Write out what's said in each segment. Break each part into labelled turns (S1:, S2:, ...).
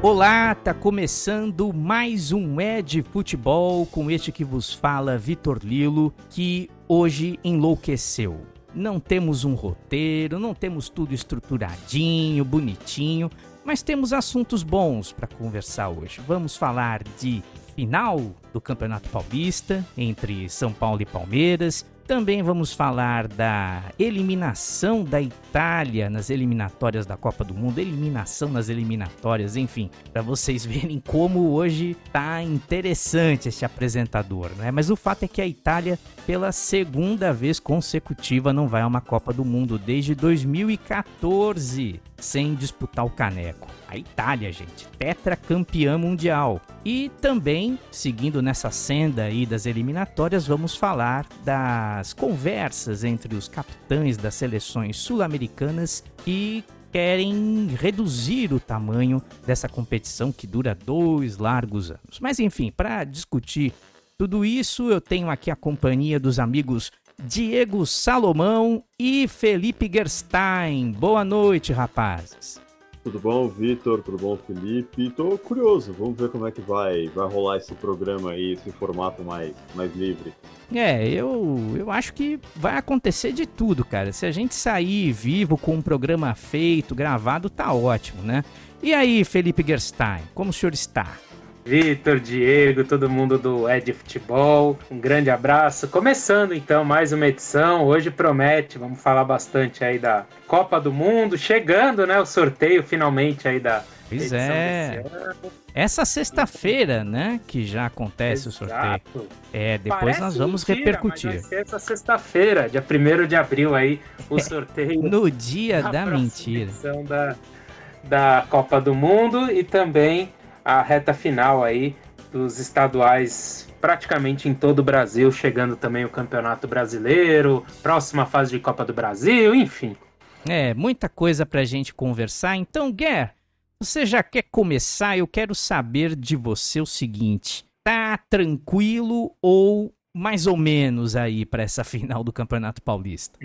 S1: Olá, tá começando mais um Ed Futebol com este que vos fala Vitor Lilo, que hoje enlouqueceu. Não temos um roteiro, não temos tudo estruturadinho, bonitinho, mas temos assuntos bons para conversar hoje. Vamos falar de final do Campeonato Paulista entre São Paulo e Palmeiras. Também vamos falar da eliminação da Itália nas eliminatórias da Copa do Mundo, eliminação nas eliminatórias, enfim, para vocês verem como hoje tá interessante esse apresentador, né? Mas o fato é que a Itália, pela segunda vez consecutiva, não vai a uma Copa do Mundo desde 2014 sem disputar o caneco. A Itália, gente, tetracampeã mundial. E também, seguindo nessa senda aí das eliminatórias, vamos falar das conversas entre os capitães das seleções sul-americanas que querem reduzir o tamanho dessa competição que dura dois largos anos. Mas enfim, para discutir tudo isso, eu tenho aqui a companhia dos amigos Diego Salomão e Felipe Gerstein. Boa noite, rapazes.
S2: Tudo bom, Vitor? Tudo bom, Felipe? Tô curioso, vamos ver como é que vai, vai rolar esse programa aí, esse formato mais, mais livre.
S1: É, eu, eu acho que vai acontecer de tudo, cara. Se a gente sair vivo com um programa feito, gravado, tá ótimo, né? E aí, Felipe Gerstein, como o senhor está?
S3: Vitor, Diego, todo mundo do Ed Futebol, um grande abraço. Começando então mais uma edição, hoje promete, vamos falar bastante aí da Copa do Mundo, chegando, né, o sorteio finalmente aí da
S1: Pois é. Essa sexta-feira, né, que já acontece Exato. o sorteio. É, depois Parece nós vamos mentira, repercutir.
S3: Essa sexta-feira, dia 1 de abril aí, o sorteio.
S1: no dia da mentira.
S3: Da, da Copa do Mundo e também a reta final aí dos estaduais praticamente em todo o Brasil, chegando também o Campeonato Brasileiro, próxima fase de Copa do Brasil, enfim.
S1: É, muita coisa pra gente conversar. Então, Guer, você já quer começar? Eu quero saber de você o seguinte: tá tranquilo ou mais ou menos aí para essa final do Campeonato Paulista?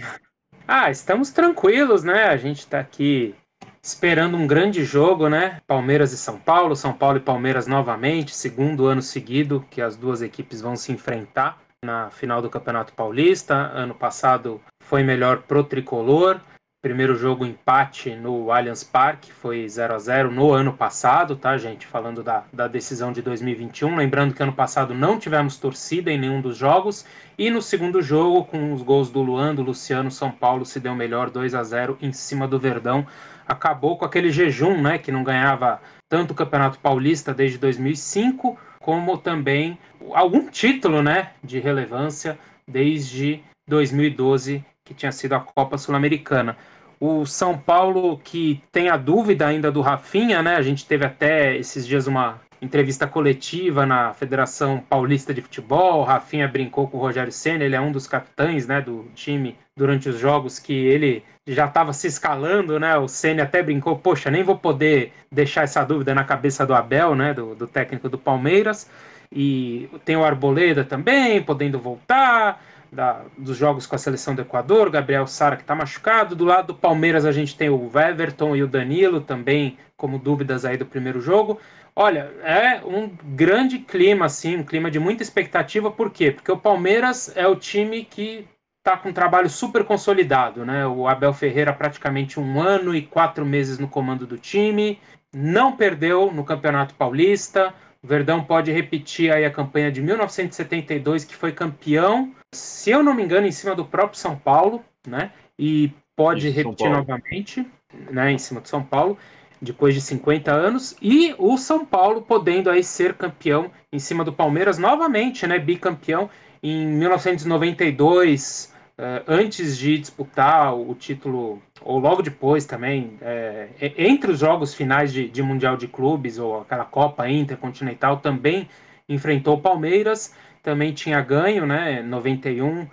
S3: Ah, estamos tranquilos, né? A gente tá aqui esperando um grande jogo, né? Palmeiras e São Paulo, São Paulo e Palmeiras novamente, segundo ano seguido que as duas equipes vão se enfrentar na final do Campeonato Paulista. Ano passado foi melhor pro tricolor. Primeiro jogo empate no Allianz Parque, foi 0 a 0 no ano passado, tá, gente? Falando da, da decisão de 2021. Lembrando que ano passado não tivemos torcida em nenhum dos jogos. E no segundo jogo, com os gols do Luan, do Luciano, São Paulo se deu melhor 2 a 0 em cima do Verdão. Acabou com aquele jejum, né? Que não ganhava tanto o Campeonato Paulista desde 2005, como também algum título, né? De relevância desde 2012, que tinha sido a Copa Sul-Americana. O São Paulo, que tem a dúvida ainda do Rafinha, né? A gente teve até esses dias uma entrevista coletiva na Federação Paulista de Futebol. O Rafinha brincou com o Rogério Senna, ele é um dos capitães né, do time durante os jogos que ele já estava se escalando, né? O Senna até brincou, poxa, nem vou poder deixar essa dúvida na cabeça do Abel, né? Do, do técnico do Palmeiras. E tem o Arboleda também, podendo voltar da, dos jogos com a seleção do Equador, Gabriel Sara que está machucado. Do lado do Palmeiras a gente tem o Everton e o Danilo também como dúvidas aí do primeiro jogo. Olha, é um grande clima, assim, um clima de muita expectativa. Por quê? Porque o Palmeiras é o time que está com um trabalho super consolidado, né? O Abel Ferreira praticamente um ano e quatro meses no comando do time, não perdeu no Campeonato Paulista. O Verdão pode repetir aí a campanha de 1972, que foi campeão se eu não me engano, em cima do próprio São Paulo, né? E pode Isso, repetir novamente, né? Em cima do São Paulo, depois de 50 anos. E o São Paulo podendo aí ser campeão em cima do Palmeiras novamente, né? Bicampeão em 1992. Uh, antes de disputar o título, ou logo depois também, é, entre os jogos finais de, de, Mundial de Clubes, ou aquela Copa Intercontinental, também enfrentou o Palmeiras também tinha ganho, né, 91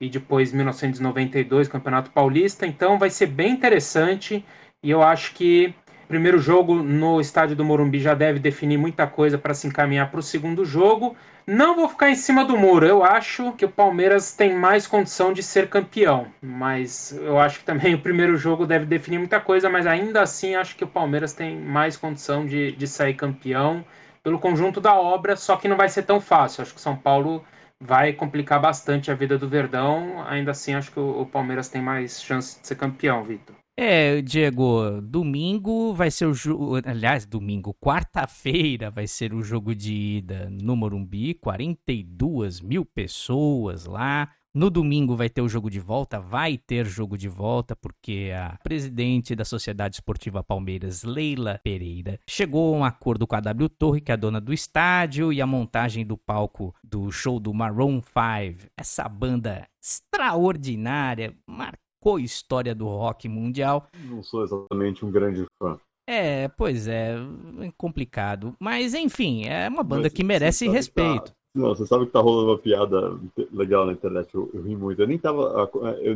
S3: e depois 1992 Campeonato Paulista. Então vai ser bem interessante e eu acho que Primeiro jogo no estádio do Morumbi já deve definir muita coisa para se encaminhar para o segundo jogo. Não vou ficar em cima do muro. Eu acho que o Palmeiras tem mais condição de ser campeão. Mas eu acho que também o primeiro jogo deve definir muita coisa. Mas ainda assim, acho que o Palmeiras tem mais condição de, de sair campeão pelo conjunto da obra. Só que não vai ser tão fácil. Acho que o São Paulo vai complicar bastante a vida do Verdão. Ainda assim, acho que o, o Palmeiras tem mais chance de ser campeão, Vitor.
S1: É, Diego, domingo vai ser o jogo. Aliás, domingo, quarta-feira vai ser o jogo de ida no Morumbi, 42 mil pessoas lá. No domingo vai ter o jogo de volta, vai ter jogo de volta, porque a presidente da Sociedade Esportiva Palmeiras, Leila Pereira, chegou a um acordo com a W Torre, que é a dona do estádio, e a montagem do palco do show do Maroon 5, essa banda extraordinária, marcada marcou a história do rock mundial.
S2: Não sou exatamente um grande fã.
S1: É, pois é, é complicado. Mas enfim, é uma banda Mas, que merece respeito.
S2: Não, você sabe que tá rolando uma piada legal na internet, eu, eu ri muito. Eu nem tava. Eu,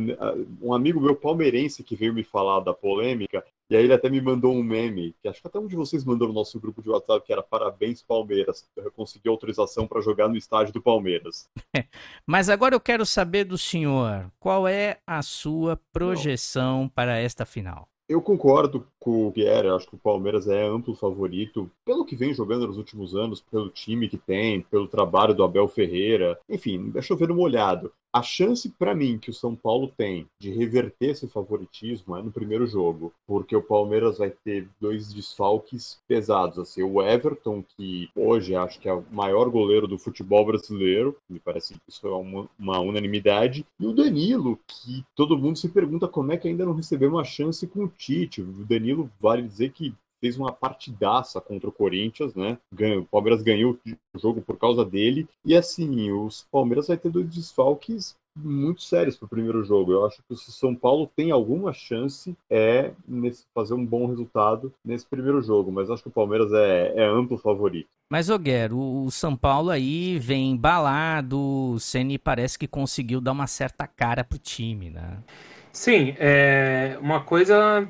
S2: um amigo meu palmeirense que veio me falar da polêmica, e aí ele até me mandou um meme, que acho que até um de vocês mandou no nosso grupo de WhatsApp, que era Parabéns Palmeiras. Eu consegui autorização para jogar no estádio do Palmeiras.
S1: Mas agora eu quero saber do senhor, qual é a sua projeção Não. para esta final?
S2: Eu concordo com o Pierre, acho que o Palmeiras é amplo favorito, pelo que vem jogando nos últimos anos, pelo time que tem, pelo trabalho do Abel Ferreira, enfim, deixa eu ver uma olhada. A chance para mim que o São Paulo tem de reverter esse favoritismo é no primeiro jogo, porque o Palmeiras vai ter dois desfalques pesados, assim, o Everton, que hoje acho que é o maior goleiro do futebol brasileiro, me parece que isso é uma, uma unanimidade, e o Danilo, que todo mundo se pergunta como é que ainda não recebeu uma chance com o Tite. O Danilo vale dizer que fez uma partidaça contra o Corinthians, né? o Palmeiras ganhou o jogo por causa dele. E assim, os Palmeiras vai ter dois desfalques muito sérios para o primeiro jogo. Eu acho que se o São Paulo tem alguma chance é nesse, fazer um bom resultado nesse primeiro jogo, mas acho que o Palmeiras é, é amplo favorito.
S1: Mas, Oguero, o São Paulo aí vem embalado, o Ceni parece que conseguiu dar uma certa cara pro time, né?
S3: Sim, é, uma coisa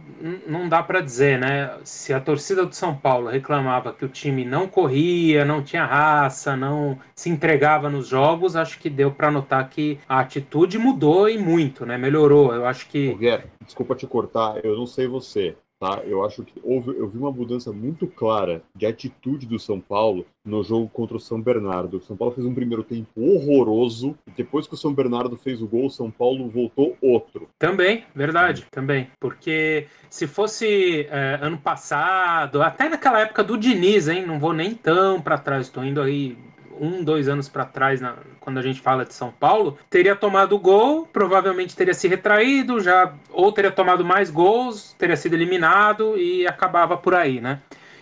S3: não dá para dizer, né? Se a torcida do São Paulo reclamava que o time não corria, não tinha raça, não se entregava nos jogos, acho que deu para notar que a atitude mudou e muito, né? Melhorou. Eu acho que.
S2: Guilherme, desculpa te cortar, eu não sei você, Tá? Eu acho que houve, eu vi uma mudança muito clara de atitude do São Paulo no jogo contra o São Bernardo. O São Paulo fez um primeiro tempo horroroso e depois que o São Bernardo fez o gol, o São Paulo voltou outro.
S3: Também, verdade, também. Porque se fosse é, ano passado, até naquela época do Diniz, hein? Não vou nem tão para trás, estou indo aí um, dois anos para trás, na, quando a gente fala de São Paulo, teria tomado gol, provavelmente teria se retraído, já ou teria tomado mais gols, teria sido eliminado e acabava por aí, né?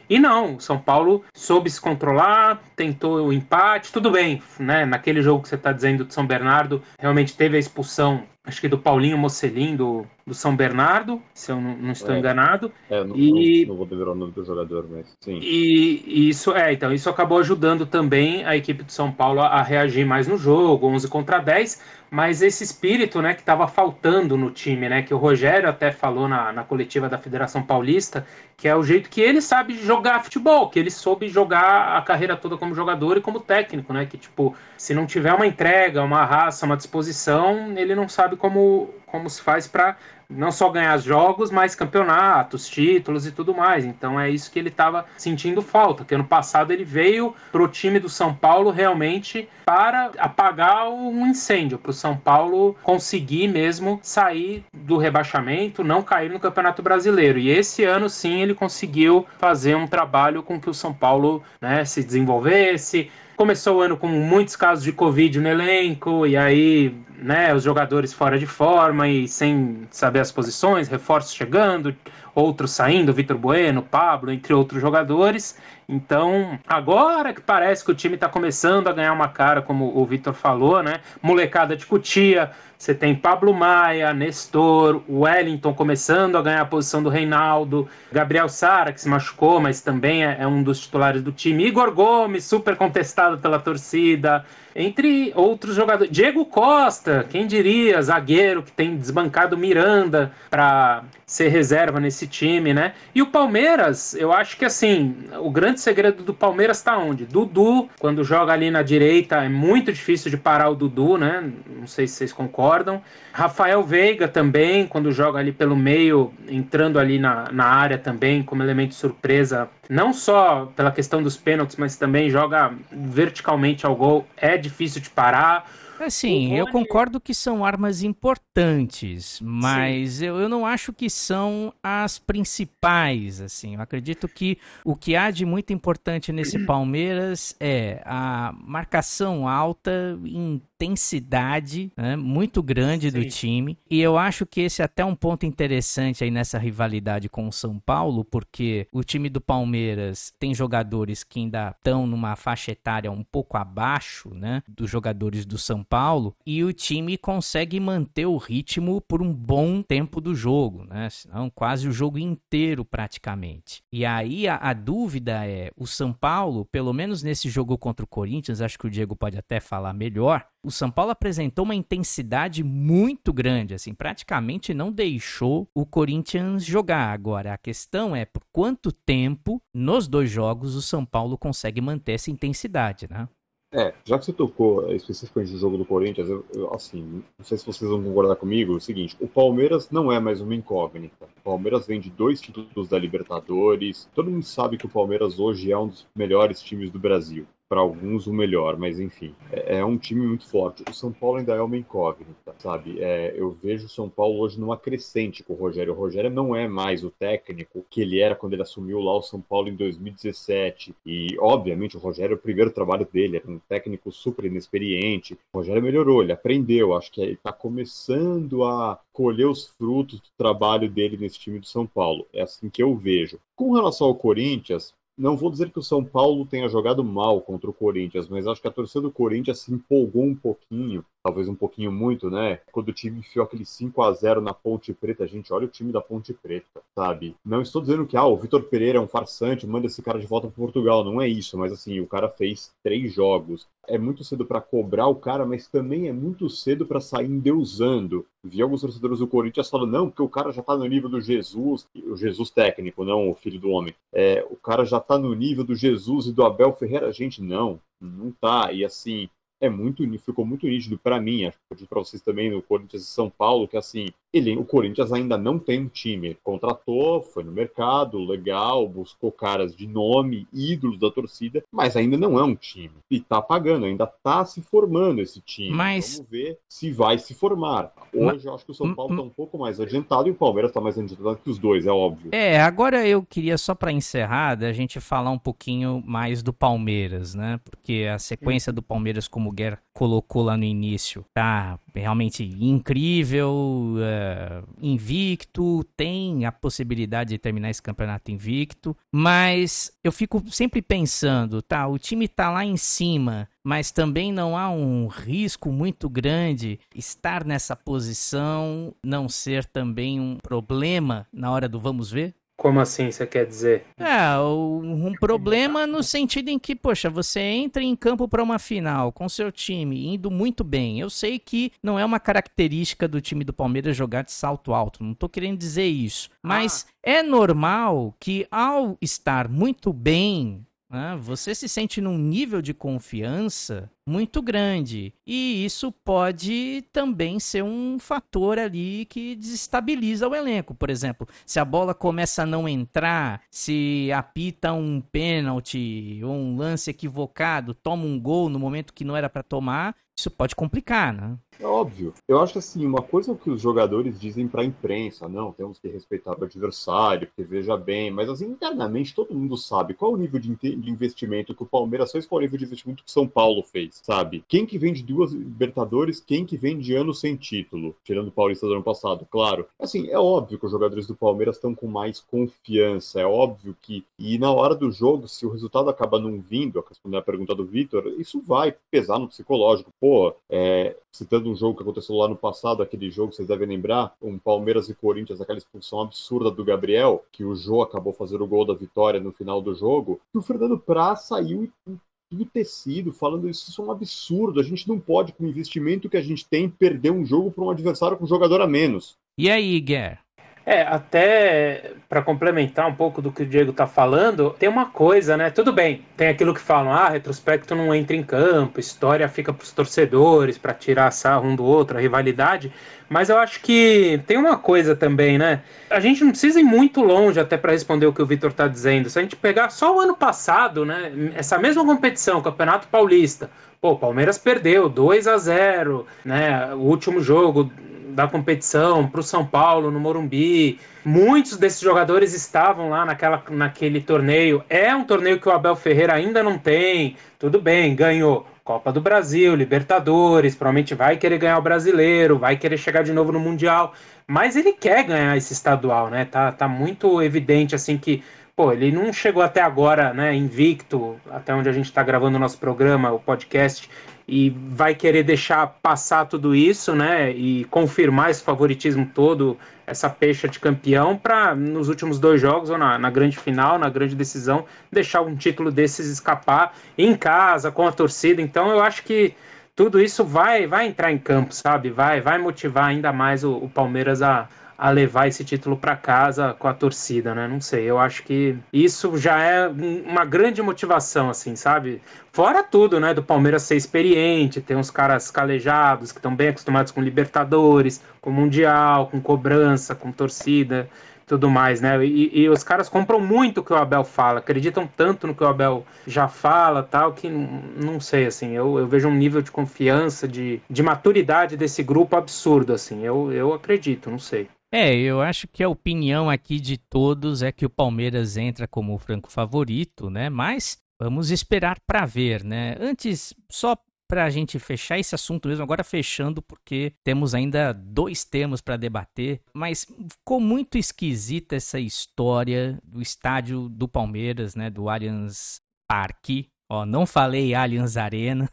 S3: E não, São Paulo soube se controlar, tentou o empate, tudo bem, né? Naquele jogo que você está dizendo de São Bernardo, realmente teve a expulsão, acho que do Paulinho Mocelin, do, do São Bernardo, se eu não, não estou é. enganado.
S2: É, não, e, não, não, vou lembrar o nome do jogador, mas sim.
S3: E, e, isso, é, então, isso acabou ajudando também a equipe de São Paulo a, a reagir mais no jogo, 11 contra 10, mas esse espírito, né, que estava faltando no time, né, que o Rogério até falou na, na coletiva da Federação Paulista, que é o jeito que ele sabe jogar futebol, que ele soube jogar a carreira toda como jogador e como técnico, né, que tipo, se não tiver uma entrega, uma raça, uma disposição, ele não sabe como como se faz para não só ganhar jogos, mas campeonatos, títulos e tudo mais. Então é isso que ele estava sentindo falta, que ano passado ele veio para o time do São Paulo realmente para apagar um incêndio, para o São Paulo conseguir mesmo sair do rebaixamento, não cair no Campeonato Brasileiro. E esse ano sim ele conseguiu fazer um trabalho com que o São Paulo né, se desenvolvesse, começou o ano com muitos casos de Covid no elenco, e aí, né, os jogadores fora de forma e sem saber as posições, reforços chegando, outros saindo, Vitor Bueno, Pablo, entre outros jogadores. Então, agora que parece que o time está começando a ganhar uma cara, como o Vitor falou, né? Molecada de Cutia, você tem Pablo Maia, Nestor, Wellington começando a ganhar a posição do Reinaldo, Gabriel Sara, que se machucou, mas também é, é um dos titulares do time, Igor Gomes, super contestado pela torcida, entre outros jogadores. Diego Costa, quem diria, zagueiro que tem desbancado Miranda para ser reserva nesse time, né? E o Palmeiras, eu acho que assim, o grande segredo do Palmeiras está onde? Dudu, quando joga ali na direita, é muito difícil de parar o Dudu, né? Não sei se vocês concordam. Rafael Veiga também, quando joga ali pelo meio, entrando ali na, na área também, como elemento de surpresa, não só pela questão dos pênaltis, mas também joga verticalmente ao gol, é difícil de parar.
S1: Assim, eu concordo que são armas importantes, mas eu, eu não acho que são as principais, assim. Eu acredito que o que há de muito importante nesse Palmeiras é a marcação alta em intensidade né, muito grande Sim. do time. E eu acho que esse é até um ponto interessante aí nessa rivalidade com o São Paulo, porque o time do Palmeiras tem jogadores que ainda estão numa faixa etária um pouco abaixo né, dos jogadores do São Paulo, e o time consegue manter o ritmo por um bom tempo do jogo, né? Senão, quase o jogo inteiro praticamente. E aí a, a dúvida é: o São Paulo, pelo menos nesse jogo contra o Corinthians, acho que o Diego pode até falar melhor o São Paulo apresentou uma intensidade muito grande, assim, praticamente não deixou o Corinthians jogar. Agora, a questão é por quanto tempo nos dois jogos o São Paulo consegue manter essa intensidade, né?
S2: É, já que você tocou especificamente no jogo do Corinthians, eu, eu, assim, não sei se vocês vão concordar comigo, é o seguinte, o Palmeiras não é mais uma incógnita. O Palmeiras vem de dois títulos da Libertadores, todo mundo sabe que o Palmeiras hoje é um dos melhores times do Brasil para alguns o melhor, mas enfim, é, é, um time muito forte. O São Paulo ainda é uma incógnita, sabe? É, eu vejo o São Paulo hoje numa crescente com o Rogério. O Rogério não é mais o técnico que ele era quando ele assumiu lá o São Paulo em 2017. E, obviamente, o Rogério, o primeiro trabalho dele era um técnico super inexperiente. O Rogério melhorou, ele aprendeu. Acho que ele está começando a colher os frutos do trabalho dele nesse time do São Paulo. É assim que eu vejo. Com relação ao Corinthians, não vou dizer que o São Paulo tenha jogado mal contra o Corinthians, mas acho que a torcida do Corinthians se empolgou um pouquinho talvez um pouquinho muito, né? Quando o time enfiou aquele 5 a 0 na Ponte Preta, gente, olha o time da Ponte Preta, sabe? Não estou dizendo que ah, o Vitor Pereira é um farsante, manda esse cara de volta para Portugal, não é isso, mas assim, o cara fez três jogos. É muito cedo para cobrar o cara, mas também é muito cedo para sair endeusando. Vi alguns torcedores do Corinthians falando, não, porque o cara já tá no nível do Jesus, o Jesus técnico, não o filho do homem. É, o cara já tá no nível do Jesus e do Abel Ferreira. Gente, não, não tá. E assim, é muito ficou muito nítido para mim, acho que para vocês também no Corinthians e São Paulo, que assim, ele, o Corinthians ainda não tem um time. Contratou, foi no mercado, legal, buscou caras de nome, ídolos da torcida, mas ainda não é um time. E tá pagando, ainda tá se formando esse time.
S1: Mas...
S2: Vamos ver se vai se formar. Hoje eu acho que o São Paulo tá um pouco mais adiantado e o Palmeiras tá mais adiantado que os dois, é óbvio.
S1: É, agora eu queria só para encerrar, a gente falar um pouquinho mais do Palmeiras, né? Porque a sequência do Palmeiras, como o Guerra colocou lá no início, tá realmente incrível. É eh, invicto, tem a possibilidade de terminar esse campeonato invicto, mas eu fico sempre pensando, tá, o time tá lá em cima, mas também não há um risco muito grande estar nessa posição, não ser também um problema na hora do vamos ver?
S3: Como assim você quer dizer?
S1: É, um problema no sentido em que, poxa, você entra em campo para uma final com seu time indo muito bem. Eu sei que não é uma característica do time do Palmeiras jogar de salto alto, não tô querendo dizer isso. Mas ah. é normal que ao estar muito bem né, você se sente num nível de confiança muito grande. E isso pode também ser um fator ali que desestabiliza o elenco. Por exemplo, se a bola começa a não entrar, se apita um pênalti ou um lance equivocado, toma um gol no momento que não era para tomar, isso pode complicar, né?
S2: É óbvio. Eu acho assim, uma coisa que os jogadores dizem para a imprensa, não, temos que respeitar o adversário, porque veja bem, mas assim, internamente todo mundo sabe qual o nível de investimento que o Palmeiras fez, qual o nível de investimento que o São Paulo fez, sabe? Quem que vem de duas Libertadores, quem que vem de ano sem título, tirando o Paulista do ano passado, claro. Assim, é óbvio que os jogadores do Palmeiras estão com mais confiança, é óbvio que, e na hora do jogo, se o resultado acaba não vindo, respondendo a pergunta do Vitor, isso vai pesar no psicológico. Pô, é, citando um jogo que aconteceu lá no passado, aquele jogo, vocês devem lembrar, um Palmeiras e Corinthians, aquela expulsão absurda do Gabriel, que o Jô acabou fazendo o gol da vitória no final do jogo, e o Fernando Praz saiu e tudo tecido, falando isso, isso é um absurdo. A gente não pode, com o investimento que a gente tem, perder um jogo para um adversário com um jogador a menos.
S1: E aí, Guer?
S3: É, até para complementar um pouco do que o Diego tá falando, tem uma coisa, né? Tudo bem, tem aquilo que falam, ah, retrospecto não entra em campo, história fica pros torcedores para tirar sarro um do outro, a rivalidade. Mas eu acho que tem uma coisa também, né? A gente não precisa ir muito longe até para responder o que o Vitor tá dizendo. Se a gente pegar só o ano passado, né? Essa mesma competição, Campeonato Paulista, pô, Palmeiras perdeu 2 a 0 né? O último jogo da competição para o São Paulo, no Morumbi. Muitos desses jogadores estavam lá naquela, naquele torneio. É um torneio que o Abel Ferreira ainda não tem. Tudo bem, ganhou Copa do Brasil, Libertadores, provavelmente vai querer ganhar o brasileiro, vai querer chegar de novo no Mundial. Mas ele quer ganhar esse estadual, né? Tá, tá muito evidente assim que pô, ele não chegou até agora, né, invicto, até onde a gente está gravando o nosso programa, o podcast, e vai querer deixar passar tudo isso, né? E confirmar esse favoritismo todo, essa pecha de campeão, para nos últimos dois jogos, ou na, na, grande final, na grande decisão, deixar um título desses escapar em casa, com a torcida. Então eu acho que tudo isso vai, vai entrar em campo, sabe? Vai, vai motivar ainda mais o, o Palmeiras a, a levar esse título para casa com a torcida, né? Não sei, eu acho que isso já é uma grande motivação, assim, sabe? Fora tudo, né? Do Palmeiras ser experiente, ter uns caras calejados que estão bem acostumados com Libertadores, com Mundial, com cobrança, com torcida tudo mais, né? E, e, os caras compram muito o que o Abel fala, acreditam tanto no que o Abel já fala, tal, que não sei, assim, eu, eu vejo um nível de confiança, de, de maturidade desse grupo absurdo, assim, eu, eu acredito, não sei.
S1: É, eu acho que a opinião aqui de todos é que o Palmeiras entra como o franco favorito, né? Mas vamos esperar para ver, né? Antes, só para a gente fechar esse assunto mesmo, agora fechando, porque temos ainda dois temas para debater, mas ficou muito esquisita essa história do estádio do Palmeiras, né? Do Allianz Parque, Ó, não falei Allianz Arena.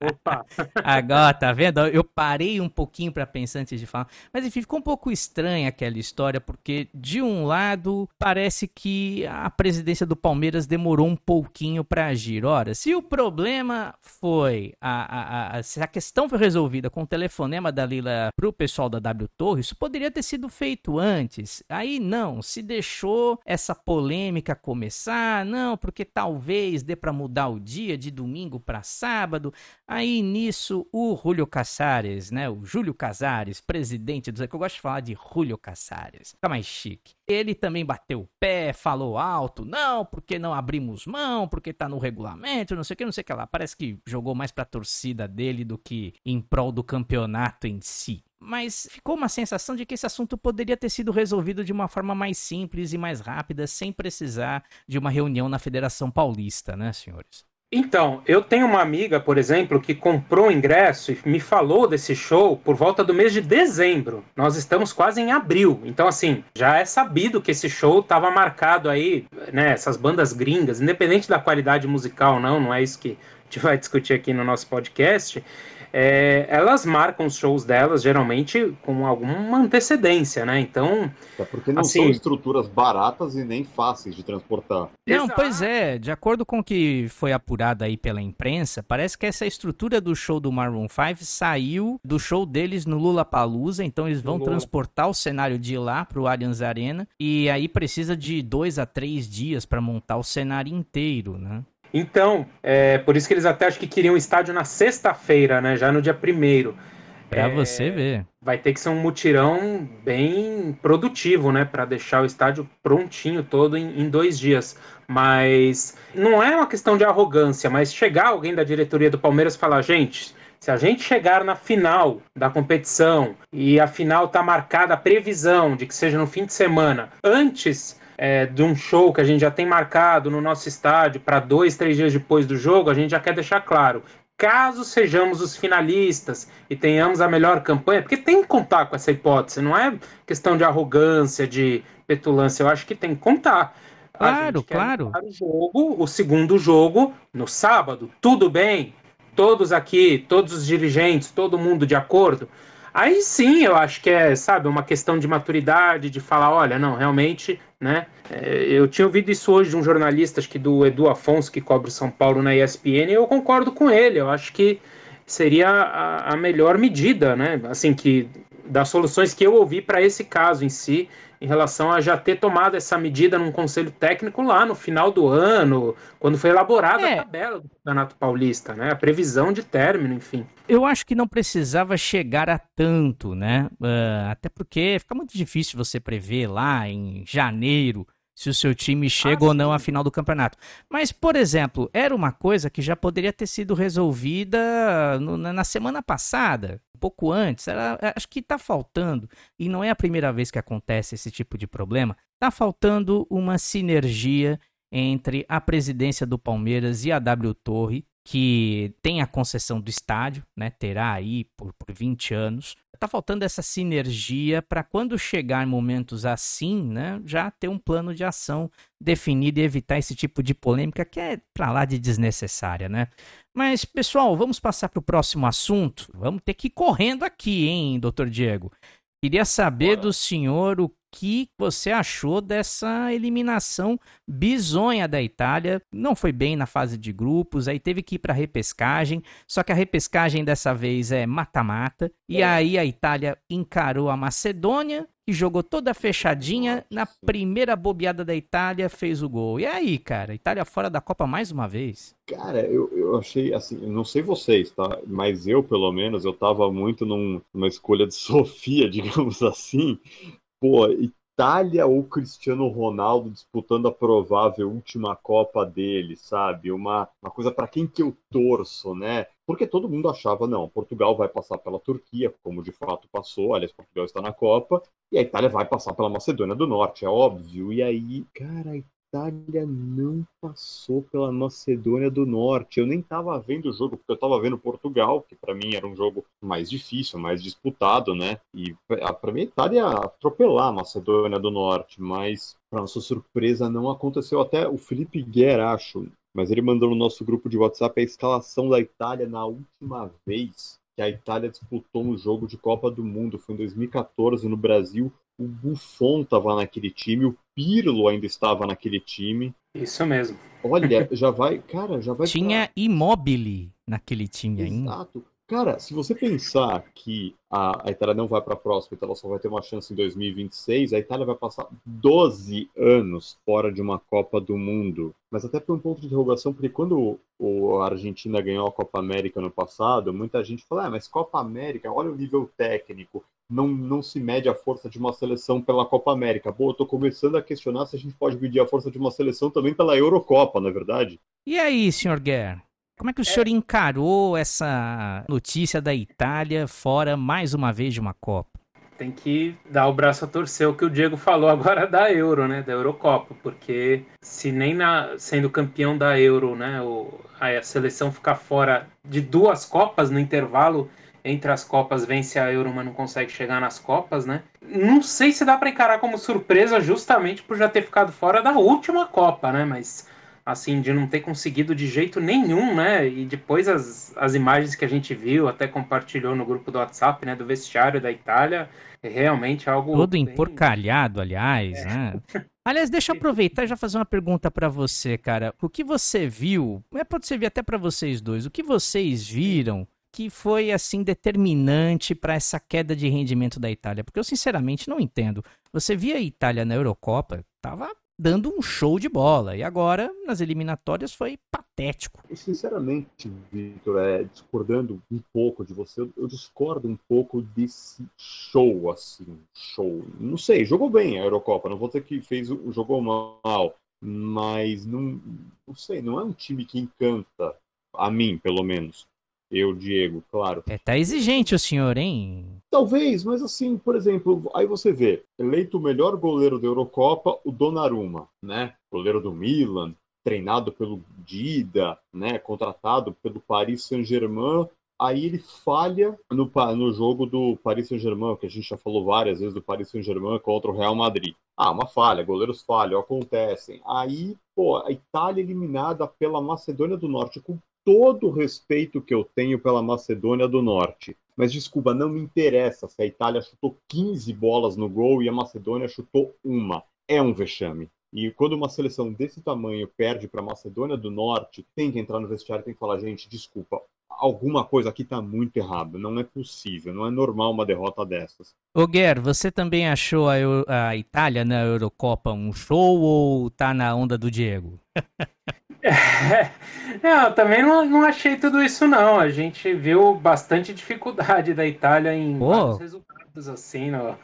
S1: Opa! Agora, tá vendo? Eu parei um pouquinho para pensar antes de falar. Mas enfim, ficou um pouco estranha aquela história, porque de um lado parece que a presidência do Palmeiras demorou um pouquinho para agir. Ora, se o problema foi a, a, a, se a questão foi resolvida com o telefonema da Lila pro pessoal da W Torre, isso poderia ter sido feito antes. Aí não, se deixou essa polêmica começar, não, porque talvez dê mudar o dia de domingo para sábado. Aí nisso o Julio Casares, né, o Júlio Casares, presidente do que eu gosto de falar de Julio Casares, fica mais chique. Ele também bateu o pé, falou alto, não, porque não abrimos mão, porque tá no regulamento, não sei o que, não sei o que lá. Parece que jogou mais pra torcida dele do que em prol do campeonato em si mas ficou uma sensação de que esse assunto poderia ter sido resolvido de uma forma mais simples e mais rápida, sem precisar de uma reunião na Federação Paulista, né, senhores?
S3: Então, eu tenho uma amiga, por exemplo, que comprou o ingresso e me falou desse show por volta do mês de dezembro. Nós estamos quase em abril. Então, assim, já é sabido que esse show estava marcado aí, né? Essas bandas gringas, independente da qualidade musical, não, não é isso que a gente vai discutir aqui no nosso podcast é, elas marcam os shows delas geralmente com alguma antecedência, né? Então.
S2: É porque não assim, são estruturas baratas e nem fáceis de transportar.
S1: Não, pois é. De acordo com o que foi apurado aí pela imprensa, parece que essa estrutura do show do Maroon 5 saiu do show deles no Lula Palusa, então eles vão Lula. transportar o cenário de lá pro Allianz Arena e aí precisa de dois a três dias para montar o cenário inteiro, né?
S3: Então, é, por isso que eles até acho que queriam o estádio na sexta-feira, né? Já no dia primeiro.
S1: Pra é, você ver.
S3: Vai ter que ser um mutirão bem produtivo, né? Para deixar o estádio prontinho todo em, em, dois dias. Mas não é uma questão de arrogância, mas chegar alguém da diretoria do Palmeiras e falar, gente. Se a gente chegar na final da competição e a final tá marcada a previsão de que seja no fim de semana, antes é, de um show que a gente já tem marcado no nosso estádio para dois, três dias depois do jogo, a gente já quer deixar claro. Caso sejamos os finalistas e tenhamos a melhor campanha, porque tem que contar com essa hipótese, não é questão de arrogância, de petulância, eu acho que tem que contar.
S1: Claro, claro.
S3: O jogo, o segundo jogo, no sábado, tudo bem, todos aqui, todos os dirigentes, todo mundo de acordo. Aí sim, eu acho que é, sabe, uma questão de maturidade, de falar, olha, não, realmente, né? É, eu tinha ouvido isso hoje de um jornalista, acho que do Edu Afonso, que cobre São Paulo na ESPN, e eu concordo com ele. Eu acho que seria a, a melhor medida, né? Assim, que das soluções que eu ouvi para esse caso em si, em relação a já ter tomado essa medida num conselho técnico lá no final do ano, quando foi elaborada é. a tabela do Campeonato Paulista, né? A previsão de término, enfim.
S1: Eu acho que não precisava chegar a tanto, né? Uh, até porque fica muito difícil você prever lá em janeiro se o seu time chega ah, ou não à final do campeonato. Mas, por exemplo, era uma coisa que já poderia ter sido resolvida no, na semana passada, um pouco antes. Era, acho que está faltando, e não é a primeira vez que acontece esse tipo de problema, está faltando uma sinergia entre a presidência do Palmeiras e a W Torre, que tem a concessão do estádio, né, terá aí por, por 20 anos. Tá faltando essa sinergia para quando chegar momentos assim, né, já ter um plano de ação definido e evitar esse tipo de polêmica que é para lá de desnecessária, né? Mas, pessoal, vamos passar para o próximo assunto. Vamos ter que ir correndo aqui, hein, doutor Diego? Queria saber Bora. do senhor o que você achou dessa eliminação bizonha da Itália. Não foi bem na fase de grupos, aí teve que ir para repescagem, só que a repescagem dessa vez é mata-mata. E é. aí a Itália encarou a Macedônia, que jogou toda fechadinha, na primeira bobeada da Itália fez o gol. E aí, cara, Itália fora da Copa mais uma vez.
S2: Cara, eu, eu achei assim, não sei vocês, tá? Mas eu, pelo menos, eu tava muito num, numa escolha de Sofia, digamos assim, pô, Itália ou Cristiano Ronaldo disputando a provável última Copa dele, sabe? Uma, uma coisa para quem que eu torço, né? Porque todo mundo achava, não, Portugal vai passar pela Turquia, como de fato passou, aliás, Portugal está na Copa, e a Itália vai passar pela Macedônia do Norte, é óbvio. E aí, cara, a Itália não passou pela Macedônia do Norte. Eu nem estava vendo o jogo, porque eu estava vendo Portugal, que para mim era um jogo mais difícil, mais disputado, né? E para mim a Itália atropelar a Macedônia do Norte, mas para nossa surpresa não aconteceu. Até o Felipe Guerra, acho, mas ele mandou no nosso grupo de WhatsApp a escalação da Itália na última vez que a Itália disputou um jogo de Copa do Mundo. Foi em 2014 no Brasil o Buffon estava naquele time, o Pirlo ainda estava naquele time.
S3: Isso mesmo.
S2: Olha, já vai, cara, já vai.
S1: Tinha pra... Immobile naquele time ainda.
S2: Exato. Cara, se você pensar que a, a Itália não vai para a próxima, então ela só vai ter uma chance em 2026, a Itália vai passar 12 anos fora de uma Copa do Mundo. Mas até por um ponto de interrogação, porque quando o, a Argentina ganhou a Copa América no passado, muita gente fala, ah, mas Copa América, olha o nível técnico, não, não se mede a força de uma seleção pela Copa América. Bom, eu estou começando a questionar se a gente pode medir a força de uma seleção também pela Eurocopa, não é verdade?
S1: E aí, senhor Guerra? Como é que o é. senhor encarou essa notícia da Itália fora mais uma vez de uma Copa?
S3: Tem que dar o braço a torcer o que o Diego falou agora da Euro, né? Da Eurocopa, porque se nem na, sendo campeão da Euro, né, o, a seleção ficar fora de duas Copas no intervalo entre as Copas, vence a Euro, mas não consegue chegar nas Copas, né? Não sei se dá para encarar como surpresa justamente por já ter ficado fora da última Copa, né? Mas assim, de não ter conseguido de jeito nenhum, né? E depois as, as imagens que a gente viu, até compartilhou no grupo do WhatsApp, né, do vestiário da Itália, é realmente algo.
S1: Todo bem... emporcalhado, aliás, é. né? Aliás, deixa eu aproveitar e já fazer uma pergunta para você, cara. O que você viu, é pode servir até para vocês dois, o que vocês viram que foi assim determinante para essa queda de rendimento da Itália? Porque eu sinceramente não entendo. Você via a Itália na Eurocopa, tava dando um show de bola. E agora, nas eliminatórias, foi patético.
S2: Sinceramente, Victor, é, discordando um pouco de você, eu discordo um pouco desse show, assim, show. Não sei, jogou bem a Eurocopa, não vou dizer que fez, jogou mal, mas não, não sei, não é um time que encanta, a mim, pelo menos. Eu, Diego, claro.
S1: É, tá exigente o senhor, hein?
S2: Talvez, mas assim, por exemplo, aí você vê, eleito o melhor goleiro da Eurocopa, o Donnarumma, né? Goleiro do Milan, treinado pelo Dida, né? Contratado pelo Paris Saint-Germain. Aí ele falha no, no jogo do Paris Saint-Germain, que a gente já falou várias vezes do Paris Saint-Germain contra o Real Madrid. Ah, uma falha, goleiros falham, acontecem. Aí, pô, a Itália eliminada pela Macedônia do Norte com todo o respeito que eu tenho pela Macedônia do Norte. Mas desculpa, não me interessa se a Itália chutou 15 bolas no gol e a Macedônia chutou uma. É um vexame. E quando uma seleção desse tamanho perde para a Macedônia do Norte, tem que entrar no vestiário e tem que falar, gente, desculpa, alguma coisa aqui está muito errada. Não é possível, não é normal uma derrota dessas.
S1: Ô Guer, você também achou a, Euro, a Itália na Eurocopa um show ou tá na onda do Diego?
S3: É, eu também não, não achei tudo isso não. A gente viu bastante dificuldade da Itália em Pô. vários assim. No...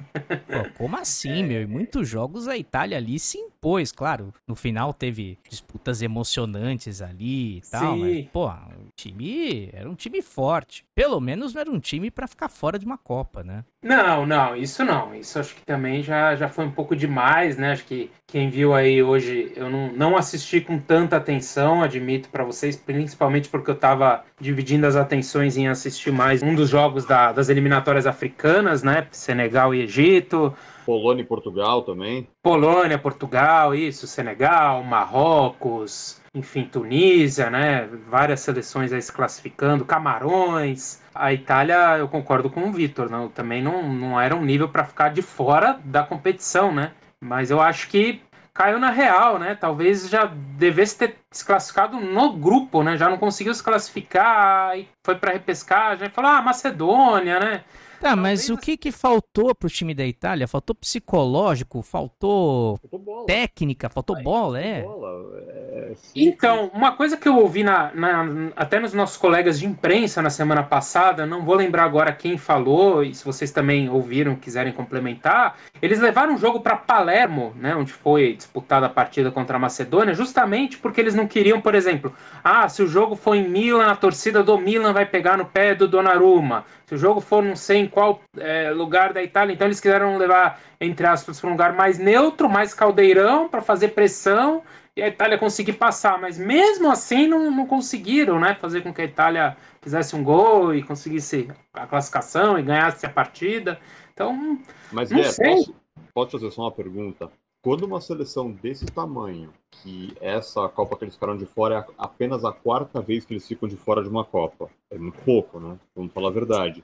S1: Pô, como assim, é. meu? Em muitos jogos a Itália ali se impôs, claro. No final teve disputas emocionantes ali e tal, Sim. mas, pô, o time era um time forte. Pelo menos não era um time para ficar fora de uma Copa, né?
S3: Não, não, isso não. Isso acho que também já, já foi um pouco demais, né? Acho que quem viu aí hoje, eu não, não assisti com tanta atenção, admito para vocês, principalmente porque eu estava dividindo as atenções em assistir mais um dos jogos da, das eliminatórias africanas, né? Senegal e Egito.
S2: Polônia e Portugal também.
S3: Polônia, Portugal, isso, Senegal, Marrocos, enfim, Tunísia, né? Várias seleções aí se classificando, Camarões. A Itália, eu concordo com o Vitor, não, também não, não era um nível para ficar de fora da competição, né? Mas eu acho que caiu na real, né? Talvez já devesse ter se classificado no grupo, né? Já não conseguiu se classificar e foi para repescagem, falou: "Ah, Macedônia, né?"
S1: Tá, mas o que que faltou pro time da Itália? Faltou psicológico, faltou, faltou técnica, faltou Aí, bola, é. Bola.
S3: é então, uma coisa que eu ouvi na, na, até nos nossos colegas de imprensa na semana passada, não vou lembrar agora quem falou, e se vocês também ouviram, quiserem complementar, eles levaram o jogo para Palermo, né, onde foi disputada a partida contra a Macedônia, justamente porque eles não queriam, por exemplo, ah, se o jogo for em Milan, a torcida do Milan vai pegar no pé do Donnarumma. Se o jogo for não sei em qual é, lugar da Itália, então eles quiseram levar, entre aspas, para um lugar mais neutro, mais caldeirão, para fazer pressão e a Itália conseguir passar. Mas mesmo assim não, não conseguiram né, fazer com que a Itália fizesse um gol e conseguisse a classificação e ganhasse a partida. Então,
S2: Mas, não sei. Posso, posso fazer só uma pergunta? Quando uma seleção desse tamanho, que essa Copa que eles ficaram de fora é apenas a quarta vez que eles ficam de fora de uma Copa. É muito pouco, né? Vamos falar a verdade.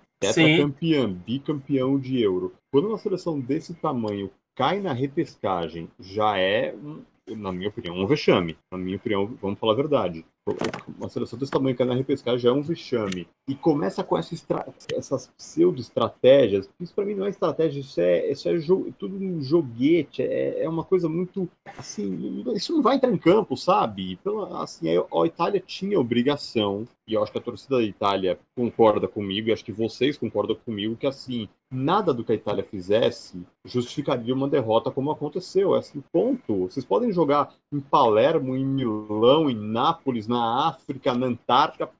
S2: campeã, bicampeão de Euro. Quando uma seleção desse tamanho cai na repescagem, já é na minha opinião, um vexame. Na minha opinião, vamos falar a verdade. Uma seleção desse tamanho é na repescagem já é um vexame. E começa com essa estra... essas pseudo-estratégias. Isso para mim não é estratégia, isso é, isso é jo... tudo um joguete. É, é uma coisa muito. Assim, isso não vai entrar em campo, sabe? Pela, assim, a Itália tinha obrigação e eu acho que a torcida da Itália concorda comigo, e acho que vocês concordam comigo, que assim, nada do que a Itália fizesse justificaria uma derrota como aconteceu. É assim, ponto. Vocês podem jogar em Palermo, em Milão, em Nápoles, na África, na Antártica,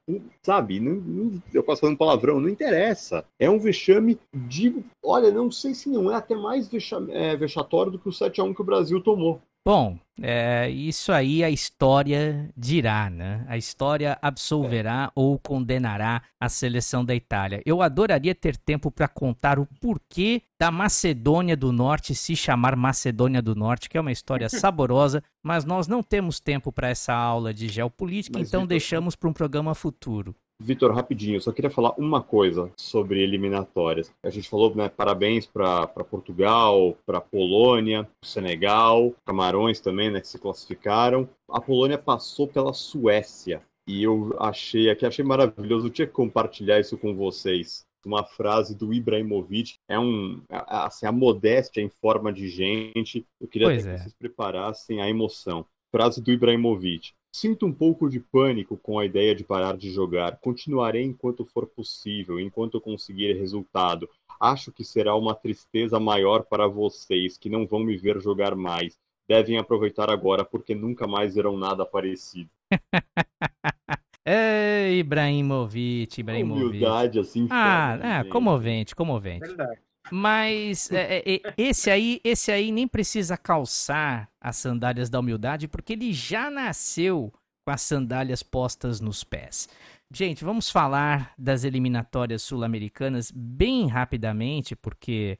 S2: sabe? Não, não, eu posso falando palavrão, não interessa. É um vexame, digo, olha, não sei se não é até mais vexame, é, vexatório do que o 7x1 que o Brasil tomou.
S1: Bom, é, isso aí a história dirá, né? A história absolverá é. ou condenará a seleção da Itália. Eu adoraria ter tempo para contar o porquê da Macedônia do Norte se chamar Macedônia do Norte, que é uma história saborosa, mas nós não temos tempo para essa aula de geopolítica, mas, então deixamos para um programa futuro.
S2: Vitor, rapidinho, eu só queria falar uma coisa sobre eliminatórias. A gente falou, né, parabéns para Portugal, para Polônia, Senegal, Camarões também, né, que se classificaram. A Polônia passou pela Suécia e eu achei aqui, achei maravilhoso, eu tinha que compartilhar isso com vocês. Uma frase do Ibrahimovic, é um, assim, a modéstia em forma de gente. Eu queria que é. vocês preparassem a emoção. Frase do Ibrahimovic. Sinto um pouco de pânico com a ideia de parar de jogar. Continuarei enquanto for possível, enquanto conseguir resultado. Acho que será uma tristeza maior para vocês, que não vão me ver jogar mais. Devem aproveitar agora, porque nunca mais verão nada parecido.
S1: é, Ibrahimovic, Ibrahimovic.
S2: Humildade, assim.
S1: Ah, é, comovente, comovente. Verdade. Mas é, é, é, esse aí, esse aí nem precisa calçar as sandálias da humildade, porque ele já nasceu com as sandálias postas nos pés. Gente, vamos falar das eliminatórias sul-americanas bem rapidamente, porque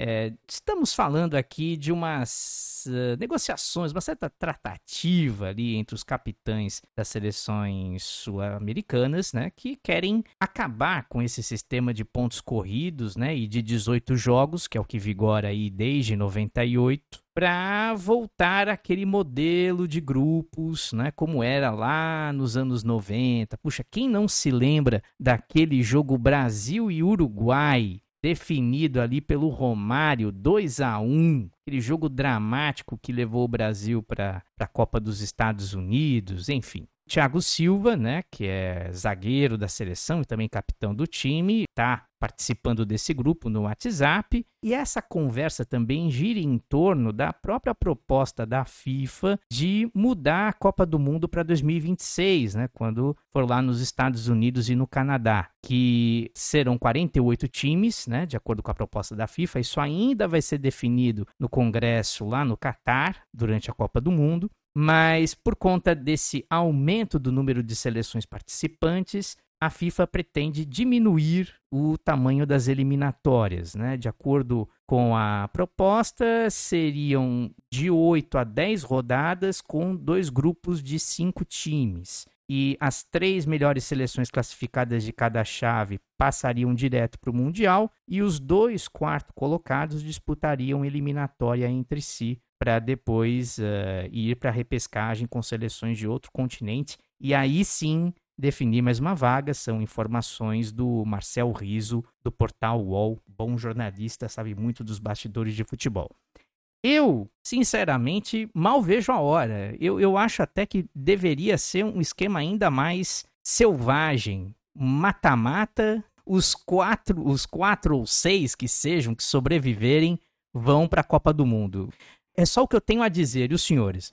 S1: É, estamos falando aqui de umas uh, negociações, uma certa tratativa ali entre os capitães das seleções sul-americanas, né, que querem acabar com esse sistema de pontos corridos, né, e de 18 jogos, que é o que vigora aí desde 98, para voltar àquele modelo de grupos, né, como era lá nos anos 90. Puxa, quem não se lembra daquele jogo Brasil e Uruguai? Definido ali pelo Romário, 2 a 1 aquele jogo dramático que levou o Brasil para a Copa dos Estados Unidos, enfim. Thiago Silva, né, que é zagueiro da seleção e também capitão do time, está participando desse grupo no WhatsApp. E essa conversa também gira em torno da própria proposta da FIFA de mudar a Copa do Mundo para 2026, né, quando for lá nos Estados Unidos e no Canadá, que serão 48 times, né, de acordo com a proposta da FIFA. Isso ainda vai ser definido no Congresso lá no Catar durante a Copa do Mundo mas por conta desse aumento do número de seleções participantes, a FIFA pretende diminuir o tamanho das eliminatórias. Né? De acordo com a proposta, seriam de 8 a 10 rodadas com dois grupos de cinco times. E as três melhores seleções classificadas de cada chave passariam direto para o Mundial e os dois quarto colocados disputariam eliminatória entre si para depois uh, ir para a repescagem com seleções de outro continente e aí sim definir mais uma vaga. São informações do Marcel Riso, do portal UOL, bom jornalista, sabe muito dos bastidores de futebol. Eu, sinceramente, mal vejo a hora. Eu, eu acho até que deveria ser um esquema ainda mais selvagem, mata-mata. Os quatro, os quatro ou seis que sejam que sobreviverem vão para a Copa do Mundo. É só o que eu tenho a dizer. E os senhores?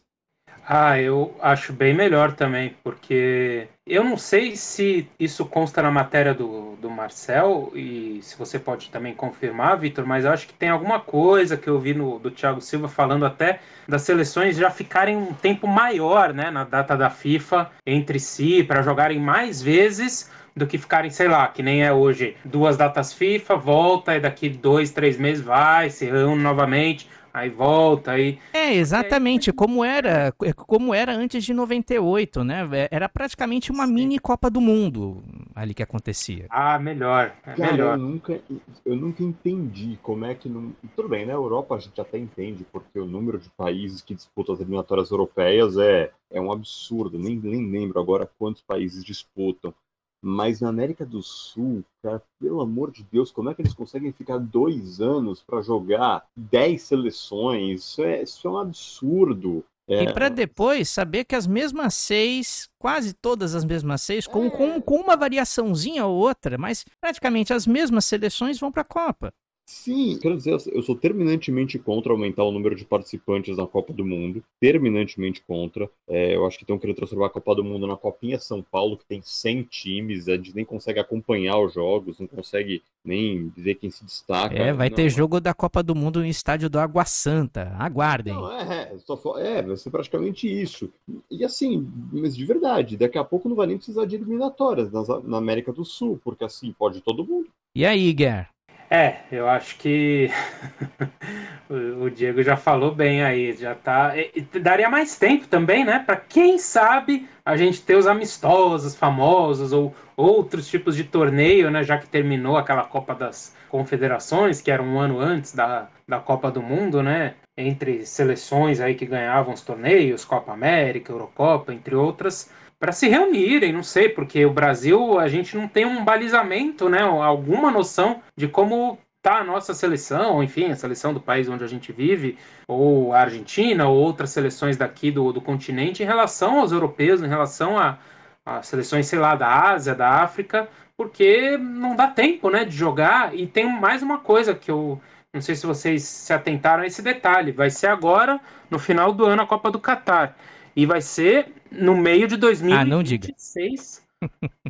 S3: Ah, eu acho bem melhor também, porque eu não sei se isso consta na matéria do, do Marcel, e se você pode também confirmar, Vitor, mas eu acho que tem alguma coisa que eu vi no, do Thiago Silva falando até das seleções já ficarem um tempo maior né, na data da FIFA entre si, para jogarem mais vezes do que ficarem, sei lá, que nem é hoje, duas datas FIFA, volta e daqui dois, três meses vai, se reúne novamente aí volta, aí...
S1: É, exatamente, como era, como era antes de 98, né? Era praticamente uma Sim. mini Copa do Mundo ali que acontecia.
S3: Ah, melhor, é
S2: Cara,
S3: melhor.
S2: Eu nunca, eu nunca entendi como é que não... Tudo bem, né? A Europa a gente até entende, porque o número de países que disputam as eliminatórias europeias é, é um absurdo, nem, nem lembro agora quantos países disputam. Mas na América do Sul, cara, pelo amor de Deus, como é que eles conseguem ficar dois anos para jogar dez seleções? Isso é, isso é um absurdo. É...
S1: E para depois saber que as mesmas seis, quase todas as mesmas seis, com, com, com uma variaçãozinha ou outra, mas praticamente as mesmas seleções vão para a Copa.
S2: Sim, quero dizer, eu sou terminantemente contra aumentar o número de participantes na Copa do Mundo. Terminantemente contra. É, eu acho que estão querendo transformar a Copa do Mundo na Copinha São Paulo, que tem 100 times. A gente nem consegue acompanhar os jogos, não consegue nem dizer quem se destaca.
S1: É, vai
S2: não,
S1: ter jogo da Copa do Mundo no estádio do Água Santa. Aguardem.
S2: Não, é, é, é, vai ser praticamente isso. E assim, mas de verdade, daqui a pouco não vai nem precisar de eliminatórias na, na América do Sul, porque assim pode todo mundo.
S1: E aí, Guer?
S3: É, eu acho que o Diego já falou bem aí, já tá. Daria mais tempo também, né? Para quem sabe a gente ter os amistosos famosos ou outros tipos de torneio, né? Já que terminou aquela Copa das Confederações, que era um ano antes da, da Copa do Mundo, né? Entre seleções aí que ganhavam os torneios, Copa América, Eurocopa, entre outras para se reunirem, não sei, porque o Brasil a gente não tem um balizamento, né, alguma noção de como tá a nossa seleção, enfim, a seleção do país onde a gente vive, ou a Argentina, ou outras seleções daqui do, do continente, em relação aos europeus, em relação a, a seleções, sei lá, da Ásia, da África, porque não dá tempo, né, de jogar. E tem mais uma coisa que eu não sei se vocês se atentaram a esse detalhe, vai ser agora, no final do ano, a Copa do Catar. E vai ser no meio de 2026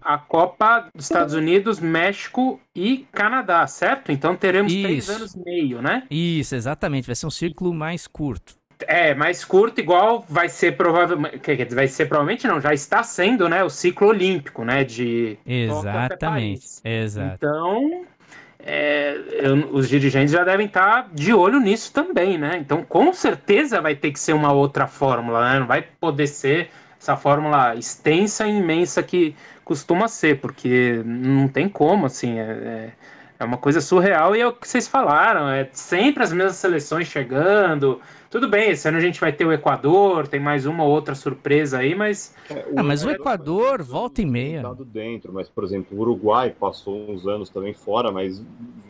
S3: ah, a Copa dos Estados Unidos, México e Canadá, certo? Então teremos Isso. três anos e meio, né?
S1: Isso, exatamente. Vai ser um círculo mais curto.
S3: É, mais curto, igual vai ser provavelmente. Vai ser provavelmente não, já está sendo, né? O ciclo olímpico, né? De.
S1: Exatamente. Exato.
S3: Então, é, eu, os dirigentes já devem estar de olho nisso também, né? Então, com certeza vai ter que ser uma outra fórmula, né? Não vai poder ser essa fórmula extensa e imensa que costuma ser, porque não tem como, assim, é, é, é uma coisa surreal e é o que vocês falaram, é sempre as mesmas seleções chegando, tudo bem, esse ano a gente vai ter o Equador, tem mais uma ou outra surpresa aí, mas.
S1: É, o ah, mas o Equador volta e meia.
S2: dentro, mas, por exemplo, o Uruguai passou uns anos também fora, mas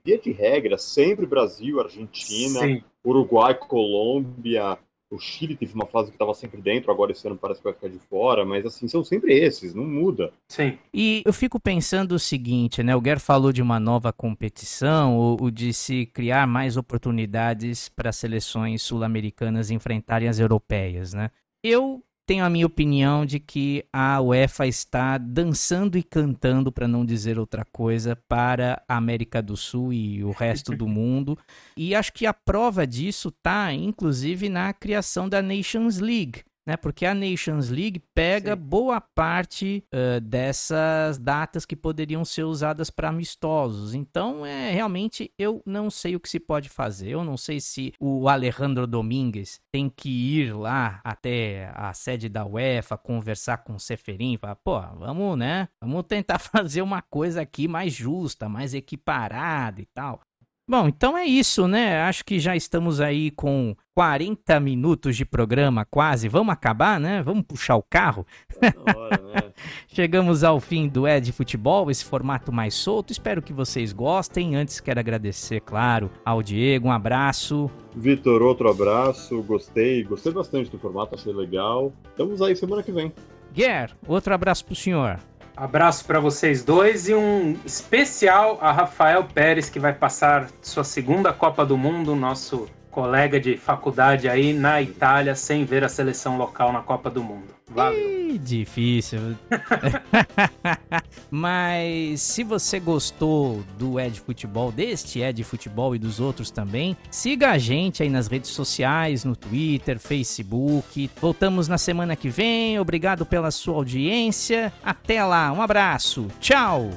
S2: via de regra, sempre Brasil, Argentina, Sim. Uruguai, Colômbia, o Chile teve uma fase que estava sempre dentro, agora esse ano parece que vai ficar de fora, mas assim, são sempre esses, não muda.
S3: Sim.
S1: E eu fico pensando o seguinte, né? O Guer falou de uma nova competição, o, o de se criar mais oportunidades para seleções sul-americanas enfrentarem as europeias, né? Eu tenho a minha opinião de que a UEFA está dançando e cantando, para não dizer outra coisa, para a América do Sul e o resto do mundo. E acho que a prova disso está, inclusive, na criação da Nations League né? Porque a Nations League pega Sim. boa parte uh, dessas datas que poderiam ser usadas para amistosos. Então, é realmente eu não sei o que se pode fazer. Eu não sei se o Alejandro Domingues tem que ir lá até a sede da UEFA conversar com o Seferin, falar, pô, vamos, né? Vamos tentar fazer uma coisa aqui mais justa, mais equiparada e tal. Bom, então é isso, né? Acho que já estamos aí com 40 minutos de programa, quase. Vamos acabar, né? Vamos puxar o carro. Hora, né? Chegamos ao fim do Ed Futebol, esse formato mais solto. Espero que vocês gostem. Antes, quero agradecer, claro, ao Diego. Um abraço.
S2: Vitor, outro abraço. Gostei, gostei bastante do formato, achei legal. Estamos aí semana que vem.
S1: Guer, outro abraço pro senhor.
S3: Abraço para vocês dois e um especial a Rafael Pérez, que vai passar sua segunda Copa do Mundo, nosso colega de faculdade aí na Itália, sem ver a seleção local na Copa do Mundo. Valeu.
S1: Ih, difícil. Mas se você gostou do Ed Futebol, deste Ed Futebol e dos outros também, siga a gente aí nas redes sociais, no Twitter, Facebook. Voltamos na semana que vem. Obrigado pela sua audiência. Até lá, um abraço. Tchau.